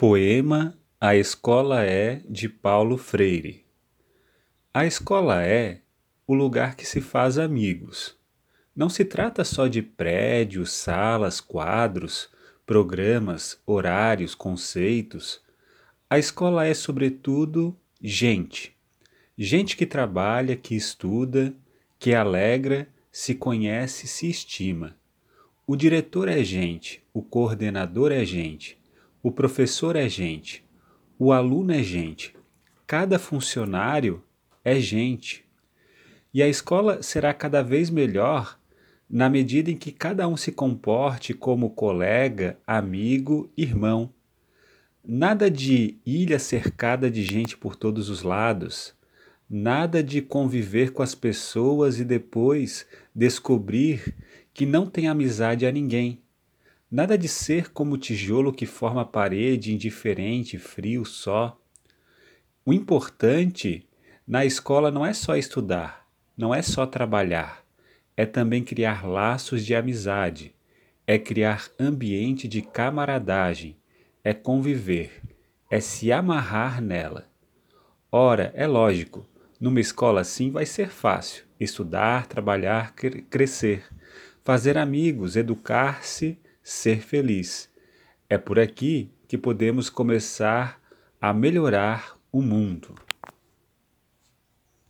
Poema A Escola é de Paulo Freire. A escola é o lugar que se faz amigos. Não se trata só de prédios, salas, quadros, programas, horários, conceitos. A escola é, sobretudo, gente. Gente que trabalha, que estuda, que alegra, se conhece, se estima. O diretor é gente, o coordenador é gente, o professor é gente, o aluno é gente, cada funcionário é gente. E a escola será cada vez melhor na medida em que cada um se comporte como colega, amigo, irmão. Nada de ilha cercada de gente por todos os lados, nada de conviver com as pessoas e depois descobrir que não tem amizade a ninguém. Nada de ser como o tijolo que forma a parede, indiferente, frio só. O importante na escola não é só estudar, não é só trabalhar, é também criar laços de amizade, é criar ambiente de camaradagem, é conviver, é se amarrar nela. Ora, é lógico, numa escola assim vai ser fácil estudar, trabalhar, crescer, fazer amigos, educar-se ser feliz. É por aqui que podemos começar a melhorar o mundo.